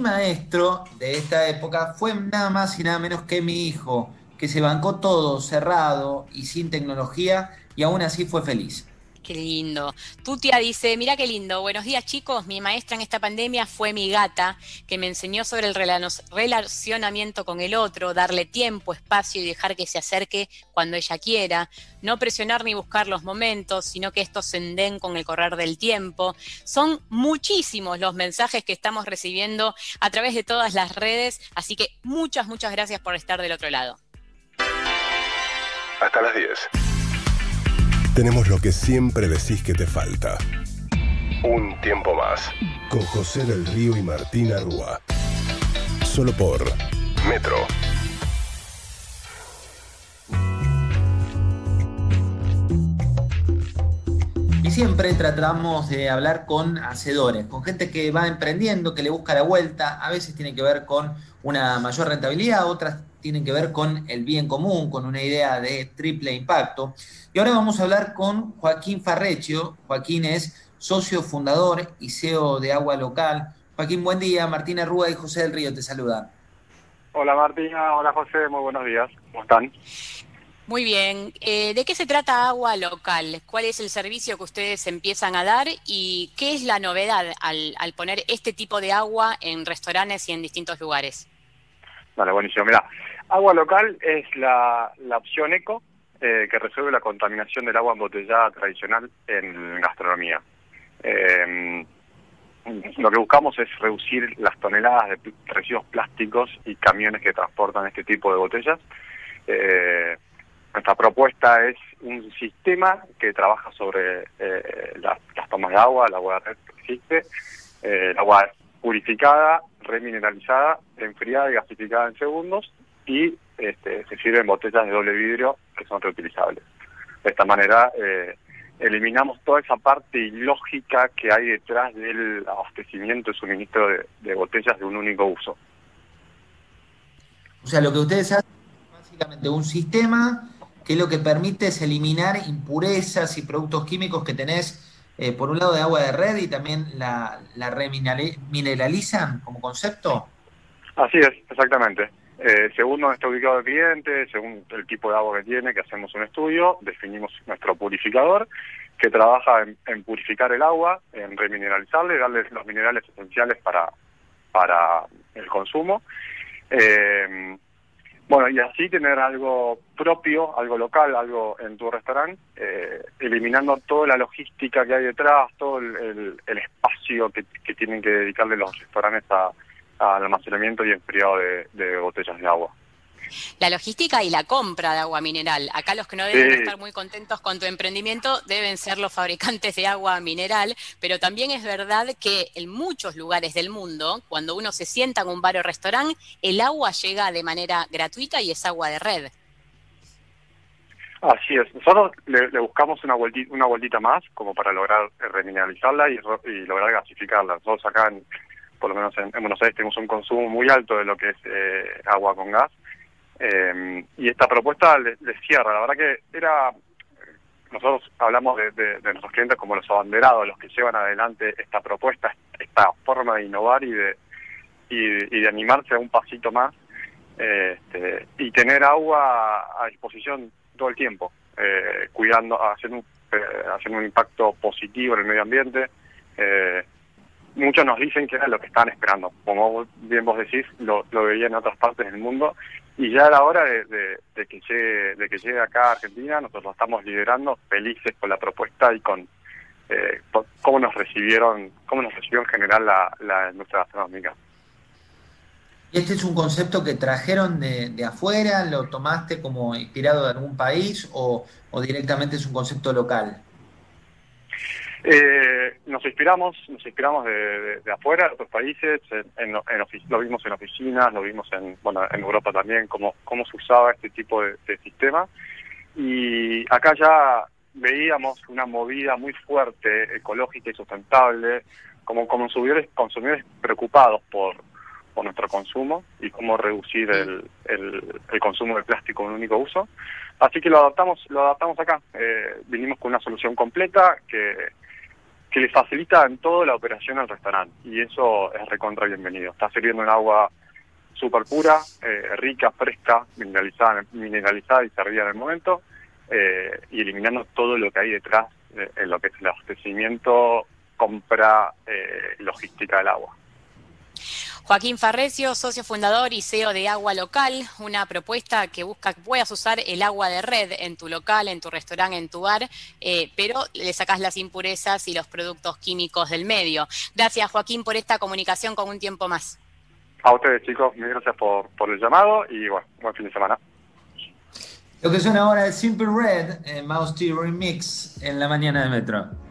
maestro de esta época fue nada más y nada menos que mi hijo, que se bancó todo cerrado y sin tecnología y aún así fue feliz. Qué lindo. Tutia dice, mira qué lindo. Buenos días chicos, mi maestra en esta pandemia fue mi gata, que me enseñó sobre el relacionamiento con el otro, darle tiempo, espacio y dejar que se acerque cuando ella quiera, no presionar ni buscar los momentos, sino que estos se den con el correr del tiempo. Son muchísimos los mensajes que estamos recibiendo a través de todas las redes, así que muchas, muchas gracias por estar del otro lado. Hasta las 10 tenemos lo que siempre decís que te falta. Un tiempo más. Con José del Río y Martín Arrua. Solo por Metro. Siempre tratamos de hablar con hacedores, con gente que va emprendiendo, que le busca la vuelta. A veces tiene que ver con una mayor rentabilidad, otras tienen que ver con el bien común, con una idea de triple impacto. Y ahora vamos a hablar con Joaquín Farrecio. Joaquín es socio fundador y CEO de Agua Local. Joaquín, buen día. Martina Rúa y José del Río te saludan. Hola Martina, hola José, muy buenos días. ¿Cómo están? Muy bien. Eh, ¿De qué se trata Agua Local? ¿Cuál es el servicio que ustedes empiezan a dar y qué es la novedad al, poner este tipo de agua en restaurantes y en distintos lugares? Vale, buenísimo. Mira, agua local es la, la opción eco eh, que resuelve la contaminación del agua embotellada tradicional en gastronomía. Eh, lo que buscamos es reducir las toneladas de residuos plásticos y camiones que transportan este tipo de botellas. Eh, nuestra propuesta es un sistema que trabaja sobre eh, las, tomas de agua, el agua de red que existe, el agua purificada, remineralizada, enfriada y gasificada en segundos y este, se sirve en botellas de doble vidrio que son reutilizables. De esta manera eh, eliminamos toda esa parte ilógica que hay detrás del abastecimiento y suministro de, botellas de un único uso. O sea, lo que ustedes hacen es básicamente un sistema que lo que permite es eliminar impurezas y productos químicos que tenés eh, por un lado de agua de red y también la, la remineralizan como concepto? Así es, exactamente. Eh, según dónde está ubicado el cliente, según el tipo de agua que tiene, que hacemos un estudio, definimos nuestro purificador, que trabaja en, purificar el agua, en remineralizarle, darle los minerales esenciales para, para el consumo. Eh, bueno, y así tener algo propio, algo local, algo en tu restaurante, eh, eliminando toda la logística que hay detrás, todo el, espacio que, tienen que dedicarle los restaurantes al almacenamiento y enfriado de botellas de agua la logística y la compra de agua mineral. Acá los que no deben estar muy contentos con tu emprendimiento deben ser los fabricantes de agua mineral, pero también es verdad que en muchos lugares del mundo, cuando uno se sienta en un bar o restaurante, el agua llega de manera gratuita y es agua de red. Así es. Nosotros le, buscamos una vueltita, una vueltita más como para lograr remineralizarla y, lograr gasificarla. Nosotros acá, por lo menos en, Buenos Aires, tenemos un consumo muy alto de lo que es eh, agua con gas eh, y esta propuesta le, cierra. La verdad que era, nosotros hablamos de, nuestros clientes como los abanderados, los que llevan adelante esta propuesta, esta forma de innovar y de, y, de animarse a un pasito más este, y tener agua a disposición todo el tiempo, eh, cuidando, haciendo un, eh, haciendo un impacto positivo en el medio ambiente. Eh, muchos nos dicen que era lo que estaban esperando. Como bien vos decís, lo, lo veían en otras partes del mundo y ya a la hora de, que llegue de que llegue acá a Argentina nosotros lo estamos liderando felices con la propuesta y con eh, cómo nos recibieron cómo nos recibió en general la, la industria gastronómica ¿Y este es un concepto que trajeron de, afuera? ¿Lo tomaste como inspirado de algún país o directamente es un concepto local? Eh, nos inspiramos, nos inspiramos de, afuera, de otros países, en, lo vimos en oficinas, lo vimos en, bueno, en Europa también, cómo, cómo se usaba este tipo de, sistema. Y acá ya veíamos una movida muy fuerte, ecológica y sustentable, como consumidores, consumidores preocupados por, por nuestro consumo y cómo reducir el, el, consumo de plástico en un único uso. Así que lo adaptamos, lo adaptamos acá. Eh, vinimos con una solución completa que que le facilita en todo la operación al restaurante y eso es recontra bienvenido. Está sirviendo un agua súper pura, eh, rica, fresca, mineralizada, mineralizada y servida en el momento eh, y eliminando todo lo que hay detrás en lo que es el abastecimiento, compra, eh, logística del agua. Joaquín Farrecio, socio fundador y CEO de Agua Local, una propuesta que busca que puedas usar el agua de red en tu local, en tu restaurante, en tu bar, eh, pero le sacas las impurezas y los productos químicos del medio. Gracias Joaquín por esta comunicación con un tiempo más. A ustedes chicos, mil gracias por, por el llamado y bueno, buen fin de semana. Lo que suena ahora es Simple Red, Mouse T Remix en la mañana de Metro.